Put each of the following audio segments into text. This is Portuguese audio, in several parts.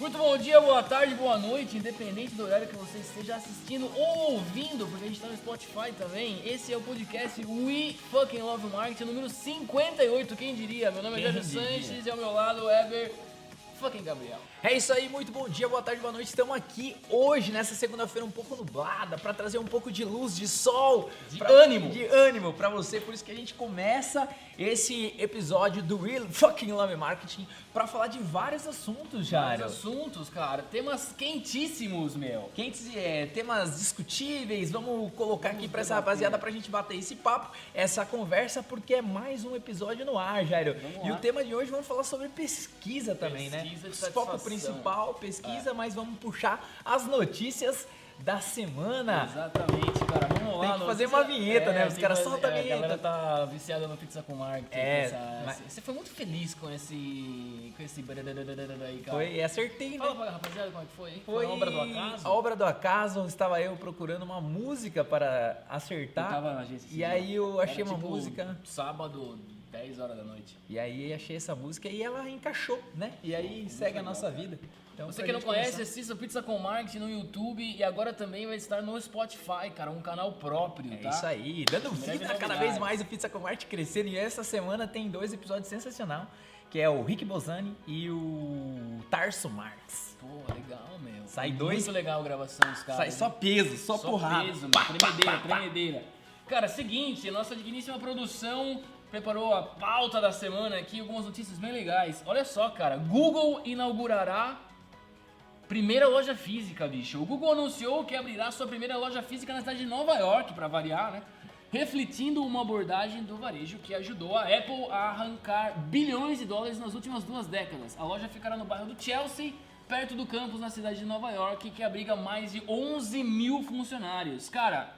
Muito bom dia, boa tarde, boa noite, independente do horário que você esteja assistindo ou ouvindo, porque a gente tá no Spotify também. Esse é o podcast We Fucking Love Marketing, número 58, quem diria? Meu nome é diria? Sanches e ao meu lado, Ever Fucking Gabriel. É isso aí, muito bom dia, boa tarde, boa noite. Estamos aqui hoje, nessa segunda-feira um pouco nublada, para trazer um pouco de luz, de sol, De pra- ânimo. de ânimo para você. Por isso que a gente começa esse episódio do Real Fucking Love Marketing para falar de vários assuntos, Vários Jário. assuntos, cara, temas quentíssimos, meu. Quentes é, temas discutíveis, vamos colocar aqui para essa rapaziada pra gente bater esse papo, essa conversa, porque é mais um episódio no ar, Jairo. Vamos E lá. o tema de hoje vamos falar sobre pesquisa também, Pesquisa né? de Foco. É. principal, pesquisa, mas vamos puxar as notícias da semana. Exatamente, cara. Vamos lá. Tem que fazer notícia- uma vinheta, né? Os caras soltam a é, vinheta. A galera tá viciada no pizza com marketing. É, essa- mas- Você foi muito feliz com esse. com esse. aí, cara. Foi, acertei, né? Fala pra rapaziada como é que foi, hein? Foi uma obra do acaso? A obra do acaso, estava eu procurando uma música para Eu acertar. tava na agência. E aí eu achei Era, uma tipo, música. Sábado, 10 horas da noite. E aí achei essa música e ela encaixou, né? E aí segue a nossa vida. Então, Você que não conhece, começar- assista o Pizza com Marketing no YouTube e agora também vai estar no Spotify, cara, um canal próprio, É tá? isso aí, dando vida cada vez mais o Pizza com Arte crescendo. E essa semana tem dois episódios sensacional, que é o Rick Bozani e o Tarso Marx. Pô, legal, meu. Sai Muito dois- legal a gravação dos caras. Sai só peso, só, porrada. peso, pá, tremedeira, pá, pá. tremedeira. Cara, seguinte, nossa digníssima produção preparou a pauta da semana aqui, algumas notícias bem legais. Olha só, cara, Google inaugurará primeira loja física, bicho. O Google anunciou que abrirá sua primeira loja física na cidade de Nova York, pra variar, né? Refletindo uma abordagem do varejo que ajudou a Apple a arrancar bilhões de dólares nas últimas duas décadas. A loja ficará no bairro do Chelsea, perto do campus na cidade de Nova York, que abriga mais de 11 mil funcionários. Cara,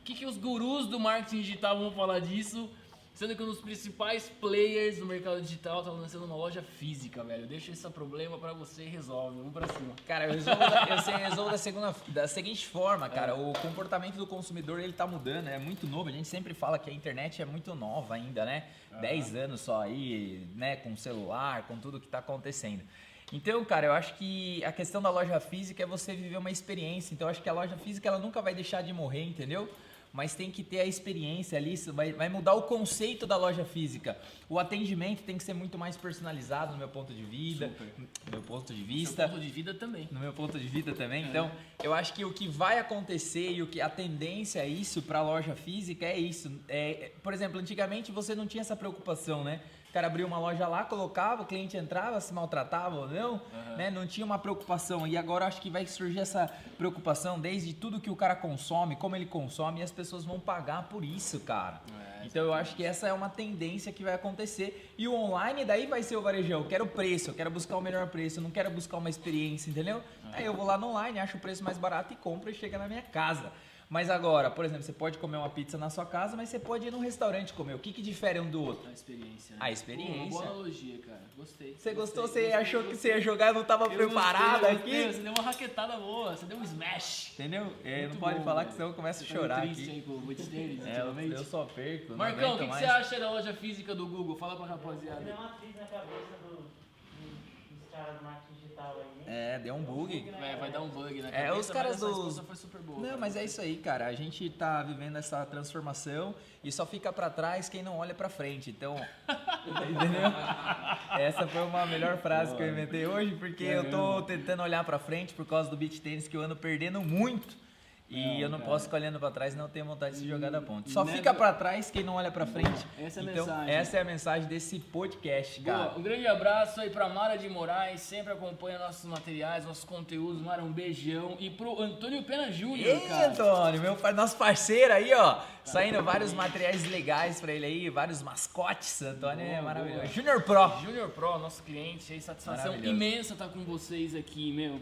o que, que os gurus do marketing digital vão falar disso? Sendo que um dos principais players do mercado digital tá lançando uma loja física, velho. Deixa esse problema pra você e resolve. Vamos pra cima. Cara, eu resolvo, da, eu resolvo da, segunda, da seguinte forma, cara. O comportamento do consumidor, ele tá mudando, é muito novo. A gente sempre fala que a internet é muito nova ainda, né? 10 anos só aí, né? Com celular, com tudo que tá acontecendo. Então, cara, eu acho que a questão da loja física é você viver uma experiência. Então, eu acho que a loja física, ela nunca vai deixar de morrer, entendeu? Mas tem que ter a experiência ali, isso vai, vai mudar o conceito da loja física. O atendimento tem que ser muito mais personalizado, no meu ponto de vida, Super. no meu ponto de vista ponto de vida também. no meu ponto de vista também. Então, eu acho que o que vai acontecer e o que a tendência é isso para a loja física é isso. É, é, por exemplo, antigamente você não tinha essa preocupação, né? O cara abria uma loja lá, colocava, o cliente entrava, se maltratava ou não, né? Não tinha uma preocupação. E agora acho que vai surgir essa preocupação desde tudo que o cara consome, como ele consome, e as pessoas vão pagar por isso, cara. É, então eu acho que essa é uma tendência que vai acontecer. E o online daí vai ser o varejão. Eu quero preço, eu quero buscar o melhor preço, eu não quero buscar uma experiência, entendeu? Aí eu vou lá no online, acho o preço mais barato e compro e chega na minha casa. Mas agora, por exemplo, você pode comer uma pizza na sua casa, mas você pode ir num restaurante comer. O que, que difere um do outro? A experiência. né? A experiência. Pô, uma boa analogia, cara. Gostei. Você gostou? Gostei, Você gostei, achou que gostei. você ia jogar e não estava Eu preparado gostei, eu gostei. aqui? Você deu uma raquetada boa, você deu um smash. Entendeu? É, não pode bom, falar velho. que senão eu começo a Tá chorar triste aqui. aí com o Beach Tênis, É, eu, só perco. Marcão, o que, que você acha da loja física do Google? Fala pra rapaziada. Deu uma crise na cabeça do, caras do marketing digital aí. É, deu um bug. Vai, vai dar um bug na É, cabeça, os caras dos- foi super boa. Não, cara. mas é isso aí, cara. A gente tá vivendo essa transformação e só fica pra trás quem não olha pra frente. Então, entendeu? Essa foi uma melhor frase que eu inventei hoje, porque eu tô tentando olhar pra frente por causa do beat tênis que eu ando perdendo muito. E Não, eu não cara. posso ficar olhando pra trás e não tenho vontade de se jogar da ponte. Só Né, fica pra trás quem não olha pra frente. Essa é a então, mensagem. essa é a mensagem desse podcast, cara. Boa, um grande abraço aí pra Mara de Moraes, sempre acompanha nossos materiais, nossos conteúdos. Mara, um beijão. E pro Antônio Pena Júnior, Ei, cara. Antônio, meu, nosso parceiro aí, ó. Saindo vários materiais legais pra ele aí, vários mascotes. Antônio é Boa, maravilhoso. boa. Junior Pro. Junior Pro, nosso cliente, aí, satisfação Maravilhoso. imensa estar com vocês aqui, meu.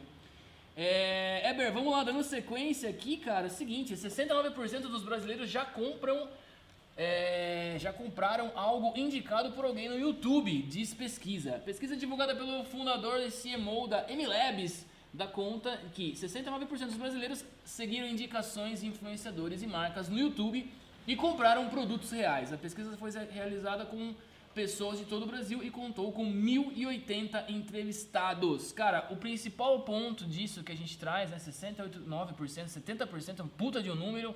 É, Eber, vamos lá, dando sequência aqui, cara. É o seguinte, 69% dos brasileiros já compram, é, já compraram algo indicado por alguém no YouTube, diz pesquisa. Pesquisa divulgada pelo fundador e CMO da MLabs dá conta que 69% dos brasileiros seguiram indicações de influenciadores e marcas no YouTube e compraram produtos reais. A pesquisa foi realizada com pessoas de todo o Brasil e contou com 1.080 entrevistados. Cara, o principal ponto disso que a gente traz, né, 69%, 70%, é um puta de um número,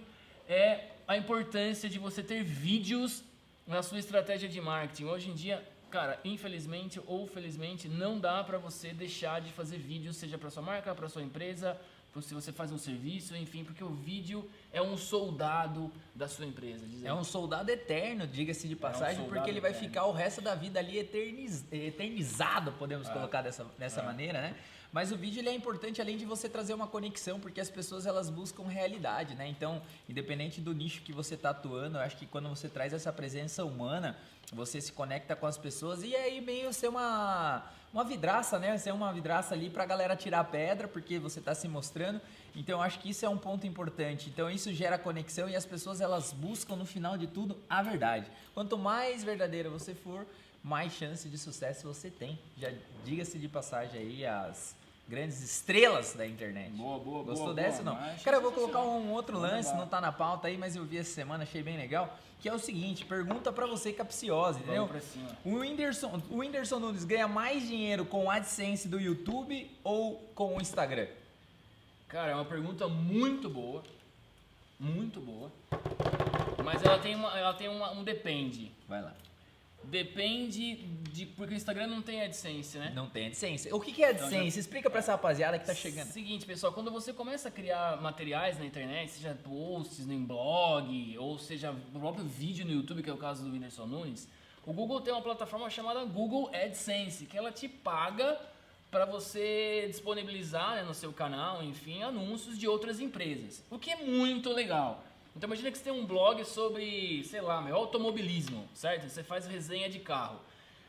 é a importância de você ter vídeos na sua estratégia de marketing. Hoje em dia, cara, infelizmente ou felizmente, não dá para você deixar de fazer vídeos, seja para sua marca, para sua empresa, se você faz um serviço, enfim, porque o vídeo é um soldado da sua empresa. É um soldado eterno, diga-se de passagem, é um porque ele vai eterno. ficar o resto da vida ali eterniz, eternizado, podemos é. colocar dessa, dessa é. maneira, né? Mas o vídeo ele é importante além de você trazer uma conexão, porque as pessoas elas buscam realidade, né? Então, independente do nicho que você está atuando, eu acho que quando você traz essa presença humana, você se conecta com as pessoas e aí meio ser uma uma vidraça, né? Ser uma vidraça ali para a galera tirar pedra, porque você está se mostrando. Então, acho que isso é um ponto importante. Então, isso gera conexão e as pessoas elas buscam no final de tudo a verdade. Quanto mais verdadeira você for, mais chance de sucesso você tem. Já diga-se de passagem aí as grandes estrelas da internet. Boa, boa, Gostou boa, dessa boa, não? Cara, eu vou colocar um outro lance, não tá na pauta aí, mas eu vi essa semana, achei bem legal, que é o seguinte, pergunta para você capciosa, entendeu? O Whindersson, o Whindersson Nunes ganha mais dinheiro com o AdSense do YouTube ou com o Instagram? Cara, é uma pergunta muito boa, muito boa, mas ela tem, uma, ela tem uma, um depende. Vai lá. Depende de. Porque o Instagram não tem AdSense, né? Não tem AdSense. O que, que é AdSense? Então, já... Explica pra essa rapaziada que tá chegando. Seguinte, pessoal, quando você começa a criar materiais na internet, seja posts em blog, ou seja o próprio vídeo no YouTube, que é o caso do Whindersson Nunes, o Google tem uma plataforma chamada Google AdSense, que ela te paga para você disponibilizar né, no seu canal, enfim, anúncios de outras empresas. O que é muito legal. Então imagina que você tem um blog sobre, sei lá, meu, automobilismo, certo? Você faz resenha de carro.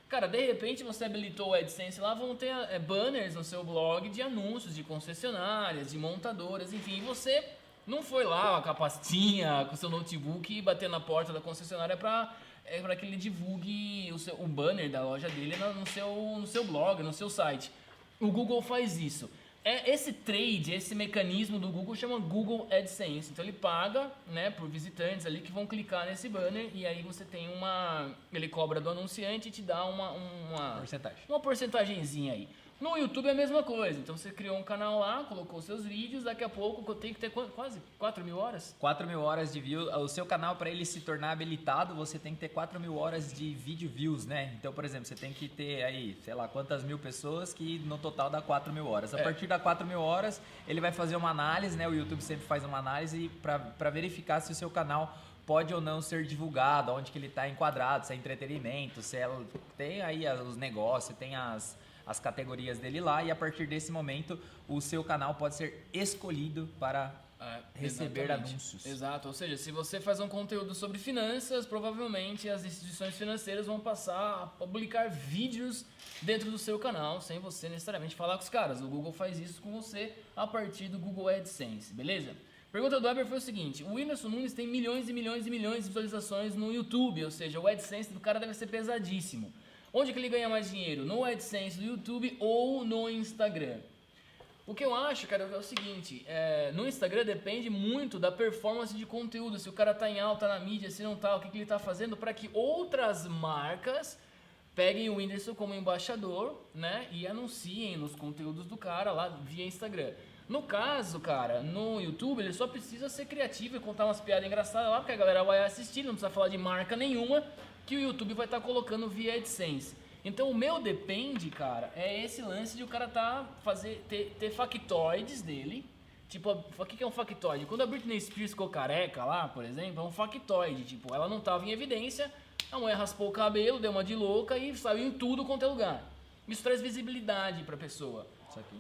Cara, de repente você habilitou o AdSense lá, vão ter é, banners no seu blog de anúncios de concessionárias, de montadoras, enfim, e você não foi lá com a pastinha, com o seu notebook e bater na porta da concessionária para é, que ele divulgue o, seu, o banner da loja dele no seu, no seu blog, no seu site. O Google faz isso é esse trade, esse mecanismo do Google chama Google AdSense. Então ele paga, né, por visitantes ali que vão clicar nesse banner e aí você tem uma, ele cobra do anunciante e te dá uma uma porcentagem. Uma porcentagemzinha aí. No YouTube é a mesma coisa. Então você criou um canal lá, colocou seus vídeos, daqui a pouco tem que ter quase 4 mil horas. 4 mil horas de view. O seu canal, para ele se tornar habilitado, você tem que ter 4 mil horas de vídeo views, né? Então, por exemplo, você tem que ter aí, sei lá, quantas mil pessoas que no total dá 4 mil horas. A é. partir da 4 mil horas, ele vai fazer uma análise, né? O YouTube sempre faz uma análise para verificar se o seu canal pode ou não ser divulgado, onde que ele está enquadrado, se é entretenimento, se é, tem aí os negócios, tem as as categorias dele lá e a partir desse momento o seu canal pode ser escolhido para é, receber exatamente. anúncios. Exato, ou seja, se você faz um conteúdo sobre finanças, provavelmente as instituições financeiras vão passar a publicar vídeos dentro do seu canal, sem você necessariamente falar com os caras. O Google faz isso com você a partir do Google AdSense, beleza? Pergunta do Weber foi o seguinte: o Whindersson Nunes tem milhões e milhões e milhões de visualizações no YouTube, ou seja, o AdSense do cara deve ser pesadíssimo. Onde que ele ganha mais dinheiro? No AdSense do YouTube ou no Instagram? O que eu acho, cara, é o seguinte, é, no Instagram depende muito da performance de conteúdo, se o cara tá em alta na mídia, se não tá, o que, que ele tá fazendo para que outras marcas peguem o Whindersson como embaixador, né, e anunciem nos conteúdos do cara lá via Instagram. No caso, cara, no YouTube ele só precisa ser criativo e contar umas piadas engraçadas lá, porque a galera vai assistir, não precisa falar de marca nenhuma, que o YouTube vai estar tá colocando via AdSense. Então o meu depende, cara, é esse lance de o cara tá fazer ter, ter factoides dele. Tipo, o que é um factoide? Quando a Britney Spears ficou careca lá, por exemplo, é um factoide. Tipo, ela não tava em evidência, a mulher raspou o cabelo, deu uma de louca e saiu em tudo quanto é lugar. Isso traz visibilidade pra pessoa.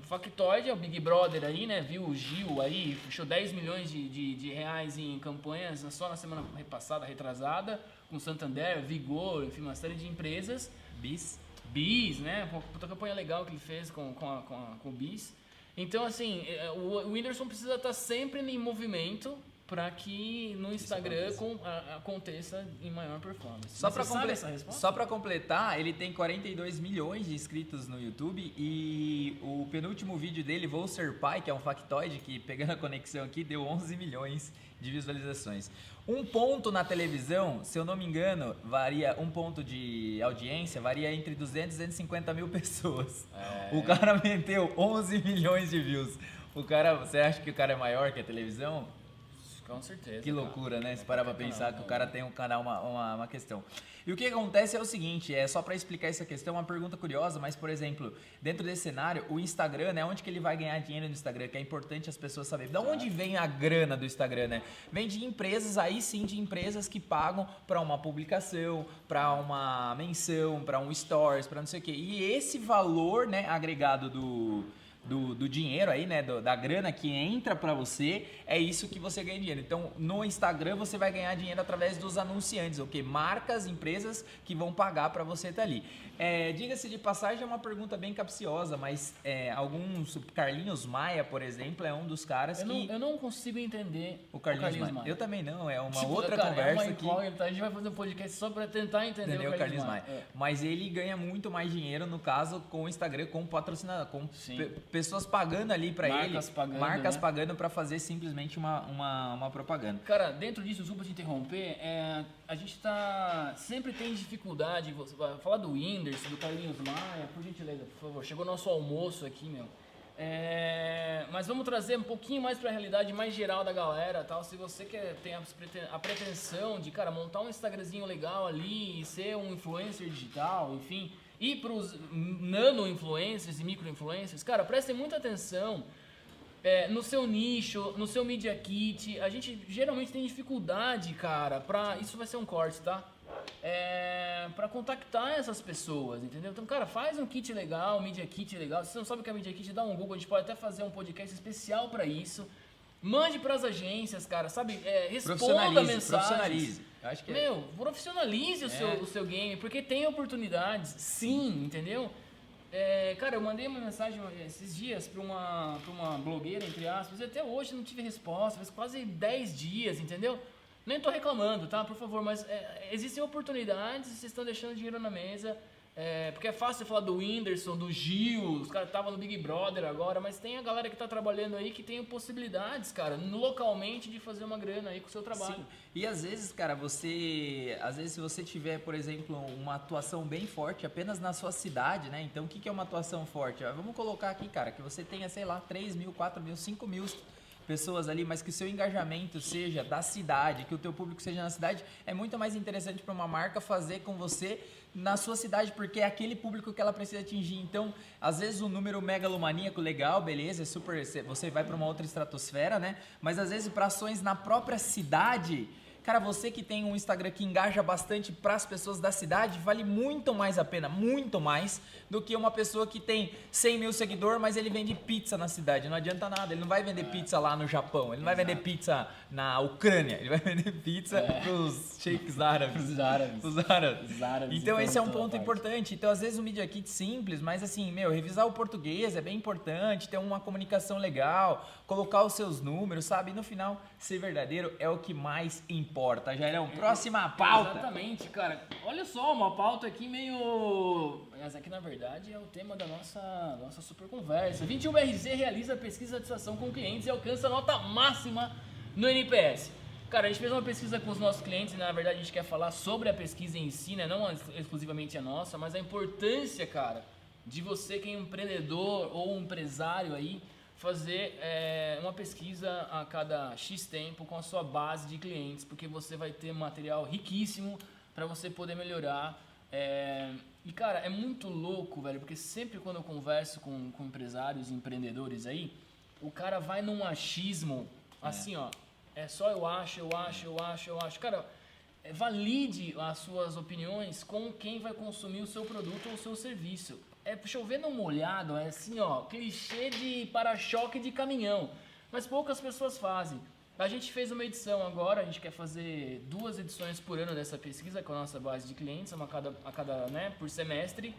O factoide é o Big Brother aí, né? Viu o Gil aí, fechou 10 milhões de, de, de reais em campanhas só na semana passada, retrasada com Santander, Vigor, enfim, uma série de empresas. Bis. Bis, né? Puta campanha legal que ele fez com, com, a, com, a, com o Bis. Então, assim, é, o, o Whindersson precisa estar sempre em movimento para que no Instagram com, a, aconteça em maior performance. Só sabe comple- só completar, ele tem 42 milhões de inscritos no YouTube e o penúltimo vídeo dele, Vou Ser Pai, que é um factoide que, pegando a conexão aqui, deu 11 milhões de visualizações. Um ponto na televisão, se eu não me engano, varia, um ponto de audiência varia entre 200 e 250 mil pessoas. É. O cara meteu 11 milhões de views. O cara, você acha que o cara é maior que a televisão? Com certeza. Que cara. loucura, né? Se parar pra pensar que o né? cara tem um canal, uma, uma, uma questão. E o que acontece é o seguinte, é só pra explicar essa questão, uma pergunta curiosa, mas, por exemplo, dentro desse cenário, o Instagram, né? Onde que ele vai ganhar dinheiro no Instagram? Que é importante as pessoas saberem. Da onde vem a grana do Instagram, né? Vem de empresas, aí sim, de empresas que pagam pra uma publicação, pra uma menção, pra um stories, pra não sei o quê. E esse valor, né, agregado do do, do dinheiro aí, né, do- da grana que entra pra você, é isso que você ganha dinheiro. Então, no Instagram você vai ganhar dinheiro através dos anunciantes, ok? Marcas, empresas que vão pagar pra você estar ali. É, Diga-se de passagem, é uma pergunta bem capciosa, mas é, alguns, Carlinhos Maia, por exemplo, é um dos caras Eu não, que... eu não consigo entender o Carlinhos, Maia. Eu também não, é uma Tipo, outra cara, conversa é uma que... incógnita. A gente vai fazer um podcast só pra tentar entender Entendeu, o Carlinhos Carlinhos Maia? Maia. É. Mas ele ganha muito mais dinheiro, no caso, com o Instagram, com patrocinador, com pessoas pagando ali pra ele. Marcas pagando, Marcas né? pagando pra fazer simplesmente uma, uma, uma propaganda. Cara, dentro disso, desculpa te interromper, é, a gente tá. Sempre tem dificuldade. Você falar do Whindersson, do Carlinhos Maia, por gentileza, por favor. Chegou nosso almoço aqui, meu. É, mas vamos trazer um pouquinho mais pra realidade mais geral da galera, tal. Se você quer tem a a pretensão de, cara, montar um Instagramzinho legal ali e ser um influencer digital, enfim, ir pros nano influencers e micro influencers, cara, prestem muita atenção é, no seu nicho, no seu media kit, a gente geralmente tem dificuldade, cara, pra. Isso vai ser um corte, tá? É, pra contactar essas pessoas, entendeu? Então, cara, faz um kit legal, media kit legal. Se você não sabe o que é media kit, dá um Google, a gente pode até fazer um podcast especial pra isso. Mande pras agências, cara, sabe? É, responda mensagens. profissionalize. Acho que é. Meu, profissionalize o, seu, É. o seu game, porque tem oportunidades, sim, entendeu? É, cara, eu mandei uma mensagem esses dias pra uma, pra uma blogueira, entre aspas, e até hoje não tive resposta, faz quase 10 dias, entendeu? Nem tô reclamando, tá? Por favor, mas é, existem oportunidades vocês estão deixando dinheiro na mesa. É, porque é fácil falar do Whindersson, do Gil, os caras estavam no Big Brother agora, mas tem a galera que tá trabalhando aí que tem possibilidades, cara, localmente de fazer uma grana aí com o seu trabalho. Sim. E às vezes, cara, você. Às vezes, se você tiver, por exemplo, uma atuação bem forte apenas na sua cidade, né? Então, o que que é uma atuação forte? Ah, Vamos colocar aqui, cara, que você tenha, sei lá, 3 mil, 4 mil, 5 mil pessoas ali, mas que o seu engajamento seja da cidade, que o teu público seja na cidade, é muito mais interessante para uma marca fazer com você na sua cidade, porque é aquele público que ela precisa atingir. Então, às vezes o número megalomaníaco legal, beleza, é super, você vai para uma outra estratosfera, né? Mas às vezes para ações na própria cidade, Cara, você que tem um Instagram que engaja bastante para as pessoas da cidade, vale muito mais a pena, muito mais, do que uma pessoa que tem 100 mil seguidores, mas ele vende pizza na cidade. Não adianta nada, ele não vai vender pizza lá no Japão, ele não vai vender pizza na Ucrânia, ele vai vender pizza pros sheiks árabes. Os árabes. Os árabes. Os árabes Então em esse é um toda ponto importante. Então às vezes o Media Kit simples, mas assim, meu, revisar o português é bem importante, ter uma comunicação legal, colocar os seus números, sabe? E no final, ser verdadeiro é o que mais importa. Jairão, próxima pauta. Exatamente, cara. Olha só, uma pauta aqui meio. Mas aqui na verdade é o tema da nossa, nossa super conversa. 21BRZ realiza pesquisa de satisfação com clientes e alcança nota máxima no NPS. Cara, a gente fez uma pesquisa com os nossos clientes e na verdade a gente quer falar sobre a pesquisa em si, né? Não ex- exclusivamente a nossa, mas a importância, cara, de você que é empreendedor ou um empresário aí fazer é, uma pesquisa a cada X tempo com a sua base de clientes, porque você vai ter material riquíssimo para você poder melhorar. é, e cara, é muito louco, velho, porque sempre quando eu converso com, com empresários e empreendedores aí, o cara vai num achismo, assim, ó, é só eu acho, eu acho, eu acho, eu acho. Cara, é, valide as suas opiniões com quem vai consumir o seu produto ou o seu serviço. É chover no molhado, é assim, ó, clichê de para-choque de caminhão. Mas poucas pessoas fazem. A gente fez uma edição agora, a gente quer fazer duas edições por ano dessa pesquisa com a nossa base de clientes, uma a cada, a cada né, por semestre.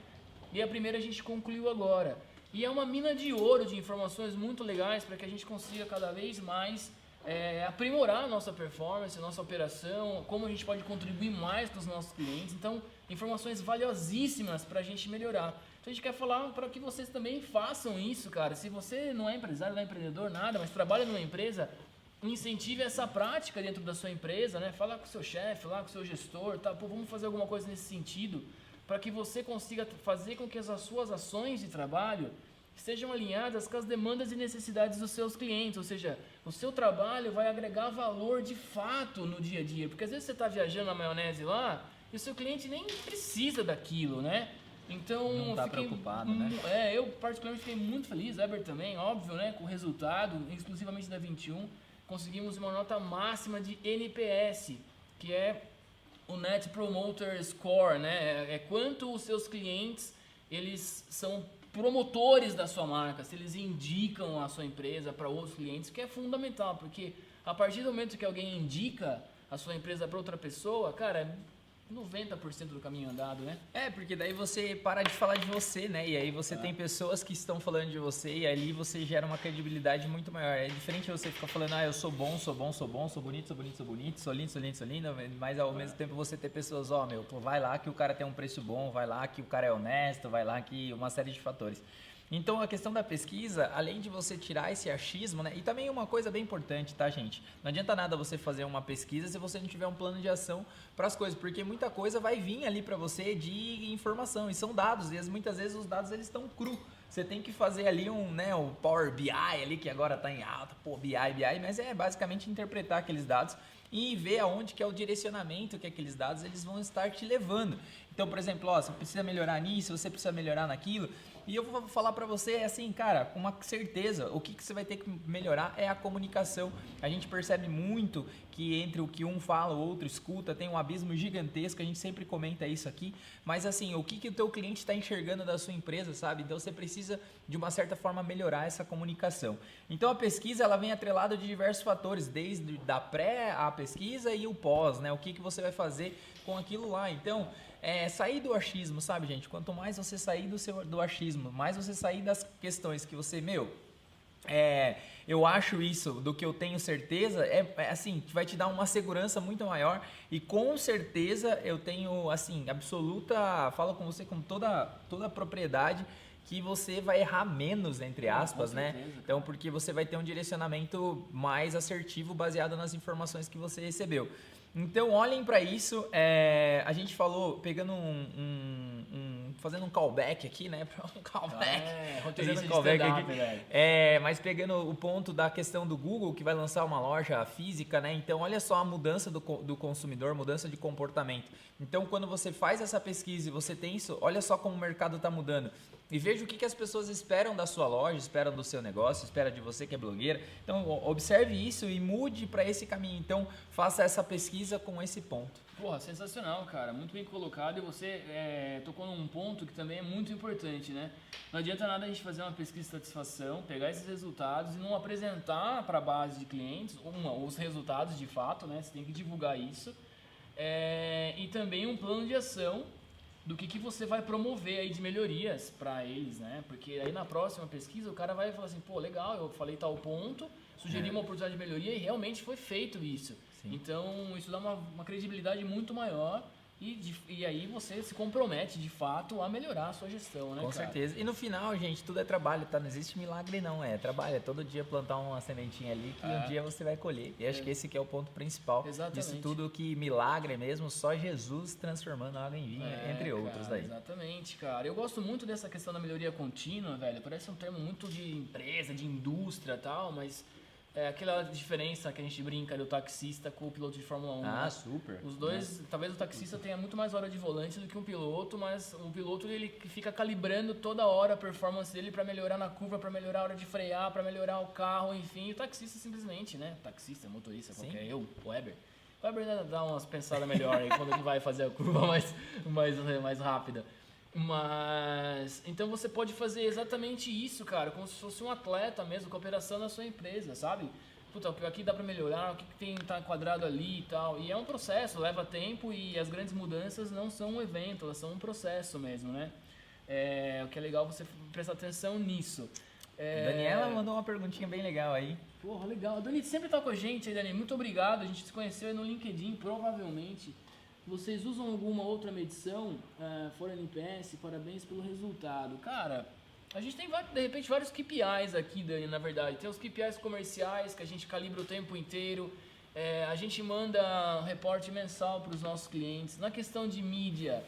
E a primeira a gente concluiu agora. E é uma mina de ouro de informações muito legais para que a gente consiga cada vez mais é, aprimorar a nossa performance, a nossa operação, como a gente pode contribuir mais para os nossos clientes. Então, informações valiosíssimas para a gente melhorar. A gente quer falar para que vocês também façam isso, cara. Se você não é empresário, não é empreendedor, nada, mas trabalha numa empresa, incentive essa prática dentro da sua empresa, né? Fala com o seu chefe, lá com o seu gestor, tá? Pô, vamos fazer alguma coisa nesse sentido para que você consiga fazer com que as suas ações de trabalho estejam alinhadas com as demandas e necessidades dos seus clientes, ou seja, o seu trabalho vai agregar valor de fato no dia a dia, porque às vezes você está viajando na maionese lá e o seu cliente nem precisa daquilo, né? Então, não tá fiquei, preocupado, né? É, eu particularmente fiquei muito feliz, Eber também, óbvio, né, com o resultado, exclusivamente da 21, conseguimos uma nota máxima de NPS, que é o Net Promoter Score, né? É, é quanto os seus clientes eles são promotores da sua marca, se eles indicam a sua empresa para outros clientes, que é fundamental, porque a partir do momento que alguém indica a sua empresa para outra pessoa, cara, 90% do caminho andado, né? É, porque daí você para de falar de você, né? E aí você tem pessoas que estão falando de você e ali você gera uma credibilidade muito maior. É diferente você ficar falando, ah, eu sou bom, sou bom, sou bom, sou bonito, sou bonito, sou bonito, sou lindo, sou lindo, sou lindo, mas ao mesmo tempo você ter pessoas, ó, meu, pô, vai lá que o cara tem um preço bom, vai lá que o cara é honesto, vai lá que uma série de fatores. Então a questão da pesquisa, além de você tirar esse achismo, né? E também uma coisa bem importante, tá, gente? Não adianta nada você fazer uma pesquisa se você não tiver um plano de ação para as coisas, porque muita coisa vai vir ali para você de informação e são dados, e muitas vezes os dados eles estão cru. Você tem que fazer ali um, né, o Power BI ali que agora está em alta, pô, BI, BI, mas é basicamente interpretar aqueles dados e ver aonde que é o direcionamento que aqueles dados eles vão estar te levando. Então, por exemplo, ó, você precisa melhorar nisso, você precisa melhorar naquilo. E eu vou falar para você assim, cara, com uma certeza, o que, que você vai ter que melhorar é a comunicação. A gente percebe muito que entre o que um fala, o outro escuta, tem um abismo gigantesco, a gente sempre comenta isso aqui, mas assim, o que, que o teu cliente está enxergando da sua empresa, sabe? Então você precisa, de uma certa forma, melhorar essa comunicação. Então a pesquisa, ela vem atrelada de diversos fatores, desde da pré a pesquisa e o pós, né? O que, que você vai fazer com aquilo lá. Então, é, sair do achismo, sabe, gente? Quanto mais você sair do, seu, do achismo, mais você sair das questões que você, meu, é, eu acho isso do que eu tenho certeza, é, é, assim, vai te dar uma segurança muito maior e com certeza eu tenho, assim, absoluta, falo com você com toda, toda a propriedade que você vai errar menos, entre aspas, né? Então, porque você vai ter um direcionamento mais assertivo baseado nas informações que você recebeu. Então olhem para isso. É, a gente falou, pegando um, um, um, fazendo um callback aqui, né? Um callback. É, fazendo um callback aqui. É, mas pegando o ponto da questão do Google que vai lançar uma loja física, né? Então olha só a mudança do, do consumidor, mudança de comportamento. Então quando você faz essa pesquisa e você tem isso, olha só como o mercado está mudando e veja o que, que as pessoas esperam da sua loja, esperam do seu negócio, esperam de você que é blogueira. Então, observe isso e mude para esse caminho. Então, faça essa pesquisa com esse ponto. Porra, sensacional, cara. Muito bem colocado e você é, tocou num ponto que também é muito importante, né? Não adianta nada a gente fazer uma pesquisa de satisfação, pegar esses resultados e não apresentar para a base de clientes uma, os resultados de fato, né? Você tem que divulgar isso. É, e também um plano de ação do que, que você vai promover aí de melhorias para eles, né? Porque aí na próxima pesquisa o cara vai falar assim, pô, legal, eu falei tal ponto, sugeri é. uma oportunidade de melhoria e realmente foi feito isso. Sim. Então isso dá uma, uma credibilidade muito maior e, de, e aí você se compromete de fato a melhorar a sua gestão, né? Com cara? certeza. E no final, gente, tudo é trabalho, tá? Não existe milagre, não. É trabalho. É todo dia plantar uma sementinha ali que é. um dia você vai colher. E acho é. que esse que é o ponto principal Exatamente. disso tudo que milagre mesmo, só Jesus transformando água em vinho, é, entre outros cara, daí. Exatamente, cara. Eu gosto muito dessa questão da melhoria contínua, velho. Parece um termo muito de empresa, de indústria e tal, mas é aquela diferença que a gente brinca do taxista com o piloto de Fórmula 1. Ah, né? super. Os dois, é. talvez o taxista tenha muito mais hora de volante do que um piloto, mas o piloto ele fica calibrando toda hora a performance dele para melhorar na curva, para melhorar a hora de frear, para melhorar o carro, enfim. E o taxista simplesmente, né? Taxista, motorista, Sim. qualquer eu, o Weber. O Weber dá umas pensadas melhor aí quando ele vai fazer a curva mais, mais, mais rápida. Mas então você pode fazer exatamente isso, cara, como se fosse um atleta mesmo, cooperação na sua empresa, sabe? Puta, aqui dá para melhorar, o que, que tem tá quadrado ali e tal. E é um processo, leva tempo e as grandes mudanças não são um evento, elas são um processo mesmo, né? É, o que é legal você prestar atenção nisso. É... Daniela mandou uma perguntinha bem legal aí. Porra, legal. Dani sempre tá com a gente aí, Dani. Muito obrigado. A gente se conheceu aí no LinkedIn, provavelmente. Vocês usam alguma outra medição eh, fora NPS? Parabéns pelo resultado. Cara, a gente tem, de repente, vários KPIs aqui, Dani, na verdade. Tem os KPIs comerciais, que a gente calibra o tempo inteiro. Eh, a gente manda um reporte mensal para os nossos clientes. Na questão de mídia,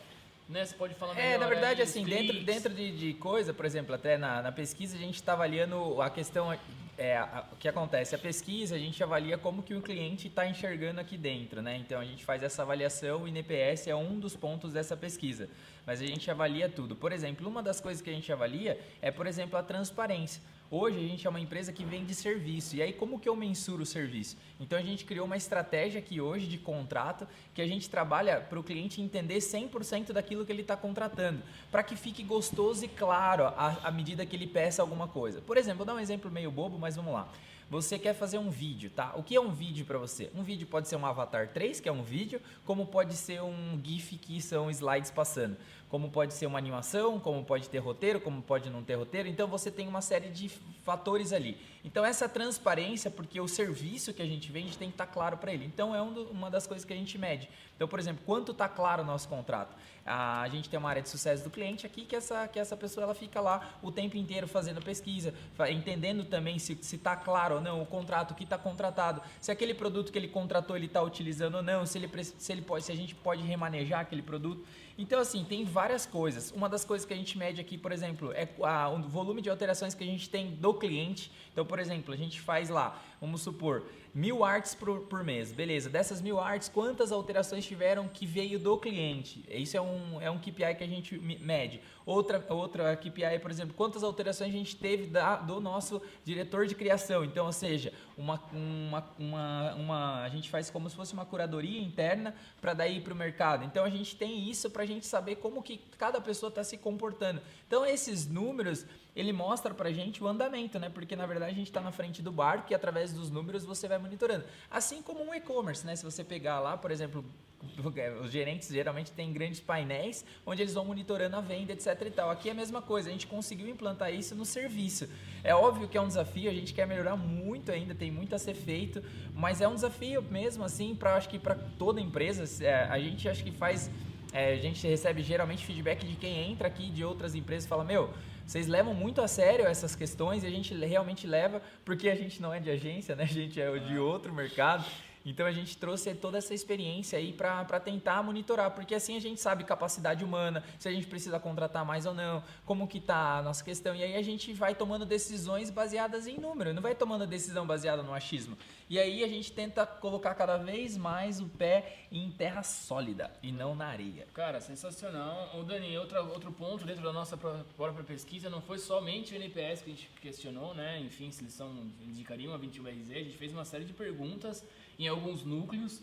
né? Você pode falar melhor É, na verdade, aí, assim, dentro, dentro de, de coisa, por exemplo, até na, na pesquisa a gente está avaliando a questão, é, o que acontece, a pesquisa a gente avalia como que o cliente está enxergando aqui dentro, né? Então a gente faz essa avaliação, o INPS é um dos pontos dessa pesquisa, mas a gente avalia tudo. Por exemplo, uma das coisas que a gente avalia é, por exemplo, a transparência. Hoje a gente é uma empresa que vende serviço. E aí como que eu mensuro o serviço? Então a gente criou uma estratégia aqui hoje de contrato que a gente trabalha para o cliente entender 100% daquilo que ele está contratando, para que fique gostoso e claro à, à medida que ele peça alguma coisa. Por exemplo, vou dar um exemplo meio bobo, mas vamos lá. Você quer fazer um vídeo, tá? O que é um vídeo para você? Um vídeo pode ser um Avatar 3, que é um vídeo, como pode ser um GIF, que são slides passando. Como pode ser uma animação, como pode ter roteiro, como pode não ter roteiro. Então você tem uma série de fatores ali. Então essa transparência, porque o serviço que a gente vende tem que estar claro para ele. Então é um do- uma das coisas que a gente mede. Então, por exemplo, quanto está claro o nosso contrato? A gente tem uma área de sucesso do cliente aqui que essa, que essa pessoa ela fica lá o tempo inteiro fazendo pesquisa, entendendo também se está claro ou não o contrato, que está contratado, se aquele produto que ele contratou ele está utilizando ou não, se ele, se ele pode, se a gente pode remanejar aquele produto. Então, assim, tem várias coisas. Uma das coisas que a gente mede aqui, por exemplo, é a- o volume de alterações que a gente tem do cliente. Então, por exemplo, a gente faz lá, vamos supor, mil artes por, por mês. Beleza, dessas mil artes, quantas alterações tiveram que veio do cliente? Isso é um, é um KPI que a gente me- mede. Outra, outra KPI, por exemplo, quantas alterações a gente teve da, do nosso diretor de criação. Então, ou seja, uma, uma, uma, uma, a gente faz como se fosse uma curadoria interna para daí para o mercado. Então, a gente tem isso para a gente saber como que cada pessoa está se comportando. Então, esses números, ele mostra para a gente o andamento, né? Porque, na verdade, a gente está na frente do barco e através dos números você vai monitorando. Assim como um e-commerce, né? Se você pegar lá, por exemplo, os gerentes geralmente têm grandes painéis onde eles vão monitorando a venda, etc e tal. Aqui é a mesma coisa, a gente conseguiu implantar isso no serviço. É óbvio que é um desafio, a gente quer melhorar muito ainda, tem muito a ser feito, mas é um desafio mesmo assim para acho que para toda empresa, é, a gente acho que faz é, a gente recebe geralmente feedback de quem entra aqui de outras empresas e fala: Meu, vocês levam muito a sério essas questões e a gente realmente leva, porque a gente não é de agência, né? A gente é de outro mercado. Então a gente trouxe toda essa experiência aí para tentar monitorar, porque assim a gente sabe capacidade humana, se a gente precisa contratar mais ou não, como que tá a nossa questão. E aí a gente vai tomando decisões baseadas em número, não vai tomando decisão baseada no achismo. E aí a gente tenta colocar cada vez mais o pé em terra sólida e não na areia. Cara, sensacional. O Dani, outra, outro ponto dentro da nossa pró- própria pesquisa não foi somente o NPS que a gente questionou, né? Enfim, se eles são indicariam a 21RZ, a gente fez uma série de perguntas em alguns núcleos,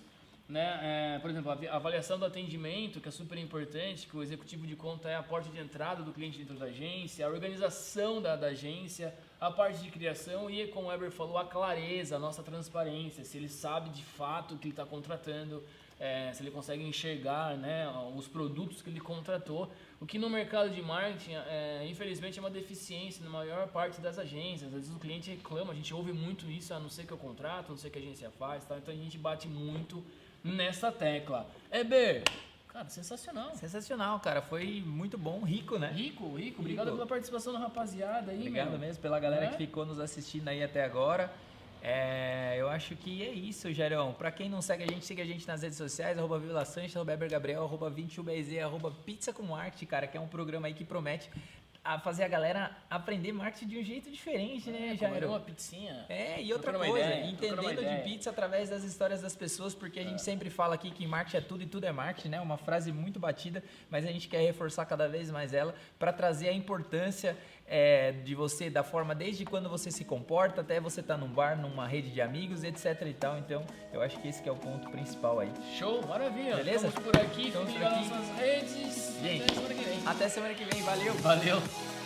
né? É, por exemplo, a avaliação do atendimento, que é super importante, que o executivo de conta é a porta de entrada do cliente dentro da agência, a organização da, da agência, a parte de criação e, como o Weber falou, a clareza, a nossa transparência, se ele sabe de fato o que ele está contratando, é, se ele consegue enxergar né, os produtos que ele contratou, o que no mercado de marketing, é, infelizmente, é uma deficiência na maior parte das agências. Às vezes o cliente reclama, a gente ouve muito isso, a não ser que eu contrato, não sei o que a agência faz, tá? então a gente bate muito nessa tecla. Eber, cara, sensacional. Sensacional, cara. Foi muito bom, rico, né? Rico, rico, obrigado Rico. pela participação da rapaziada aí, Obrigado meu. mesmo pela galera É? que ficou nos assistindo aí até agora. É, eu acho que é isso, Gerão. Pra quem não segue a gente, siga a gente nas redes sociais, arroba Vila Sanches, arroba Gabriel, arroba 21BZ, arroba Pizza com Arte, cara, que é um programa aí que promete a fazer a galera aprender marketing de um jeito diferente, né, Comer Jairo? uma pizzinha. É, e outra coisa, ideia, entendendo de pizza através das histórias das pessoas, porque a gente sempre fala aqui que marketing é tudo e tudo é marketing, né? Uma frase muito batida, mas a gente quer reforçar cada vez mais ela para trazer a importância é, de você, da forma desde quando você se comporta até você estar num bar, numa rede de amigos, etc e tal. Então, eu acho que esse que é o ponto principal aí. Show, maravilha. Beleza? Estamos por aqui, Estamos por aqui. nossas redes. Gente, Até semana que vem. Até semana que vem, valeu! Valeu.